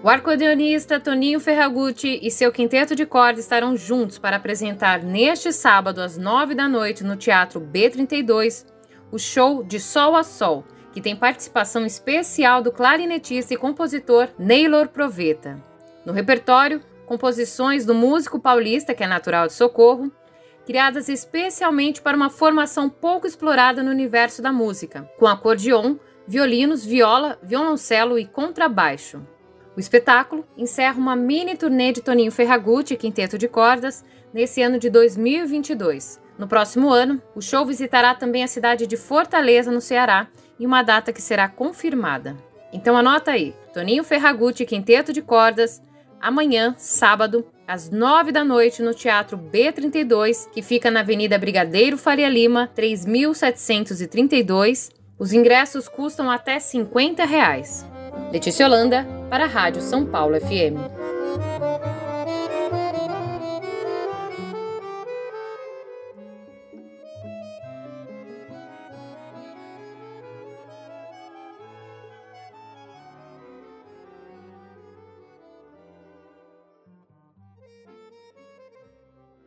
O arcodeonista Toninho Ferragutti e seu quinteto de cordas estarão juntos para apresentar neste sábado às nove da noite no Teatro B32 o show De Sol a Sol, que tem participação especial do clarinetista e compositor Neylor Proveta. No repertório, composições do músico paulista, que é natural de Socorro, criadas especialmente para uma formação pouco explorada no universo da música, com acordeon, violinos, viola, violoncelo e contrabaixo. O espetáculo encerra uma mini turnê de Toninho Ferragutti e Quinteto de Cordas nesse ano de 2022. No próximo ano, o show visitará também a cidade de Fortaleza, no Ceará, em uma data que será confirmada. Então anota aí, Toninho Ferragutti e Quinteto de Cordas, amanhã, sábado, às nove da noite, no Teatro B32, que fica na Avenida Brigadeiro Faria Lima, 3732. Os ingressos custam até 50 reais. Letícia Holanda, para a Rádio São Paulo FM.